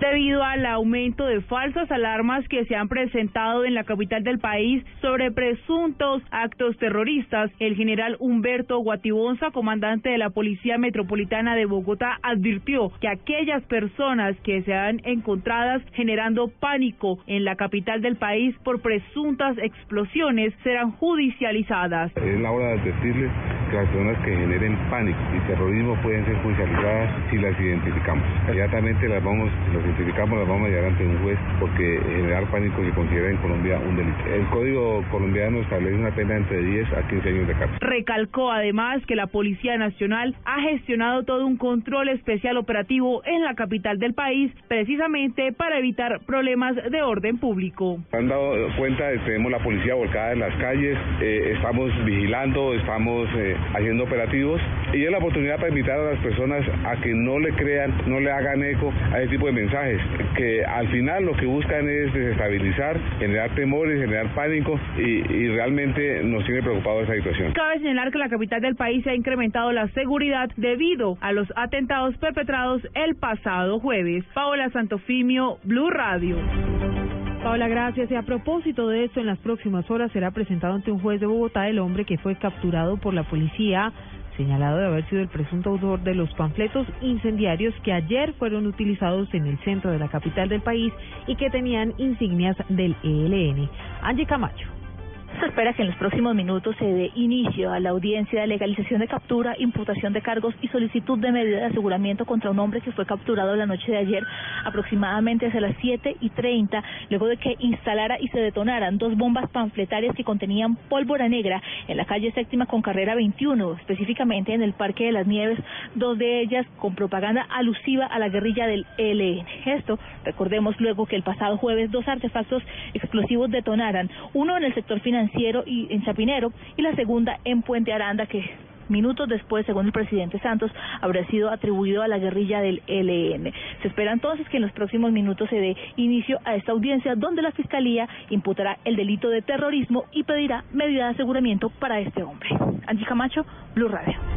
debido al aumento de falsas alarmas que se han presentado en la capital del país sobre presuntos actos terroristas. El general Humberto Guatibonza, comandante de la Policía Metropolitana de Bogotá, advirtió que aquellas personas que se han encontradas generando pánico en la capital del país por presuntas explosiones serán judicializadas. Es la hora de las personas que generen pánico y terrorismo pueden ser judicializadas si las identificamos. Inmediatamente las vamos, las identificamos, las vamos a llevar ante un juez porque generar pánico se considera en Colombia un delito. El Código colombiano establece una pena entre 10 a 15 años de cárcel. Recalcó además que la Policía Nacional ha gestionado todo un control especial operativo en la capital del país precisamente para evitar problemas de orden público. Han dado cuenta, tenemos la policía volcada en las calles, eh, estamos vigilando, estamos eh, haciendo operativos y es la oportunidad para invitar a las personas a que no le crean, no le hagan eco a ese tipo de mensajes, que al final lo que buscan es desestabilizar, generar temores, generar pánico y, realmente nos tiene preocupado esa situación. Cabe señalar que la capital del país se ha incrementado la seguridad debido a los atentados perpetrados el pasado jueves. Paola Santofimio, Blue Radio. Paola, gracias. Y a propósito de esto, en las próximas horas será presentado ante un juez de Bogotá el hombre que fue capturado por la policía señalado de haber sido el presunto autor de los panfletos incendiarios que ayer fueron utilizados en el centro de la capital del país y que tenían insignias del ELN. Angie Camacho. Se espera que en los próximos minutos se dé inicio a la audiencia de legalización de captura, imputación de cargos y solicitud de medida de aseguramiento contra un hombre que fue capturado la noche de ayer aproximadamente hacia las 7 y 30, luego de que instalara y se detonaran dos bombas panfletarias que contenían pólvora negra en la calle séptima con carrera 21, específicamente en el Parque de las Nieves, dos de ellas con propaganda alusiva a la guerrilla del ELN. Esto, recordemos luego que el pasado jueves dos artefactos explosivos detonaran, uno en el sector financiero y en Chapinero y la segunda en Puente Aranda que minutos después, según el presidente Santos, habría sido atribuido a la guerrilla del ELN. Se espera entonces que en los próximos minutos se dé inicio a esta audiencia donde la Fiscalía imputará el delito de terrorismo y pedirá medida de aseguramiento para este hombre. Angie Camacho, Blue Radio.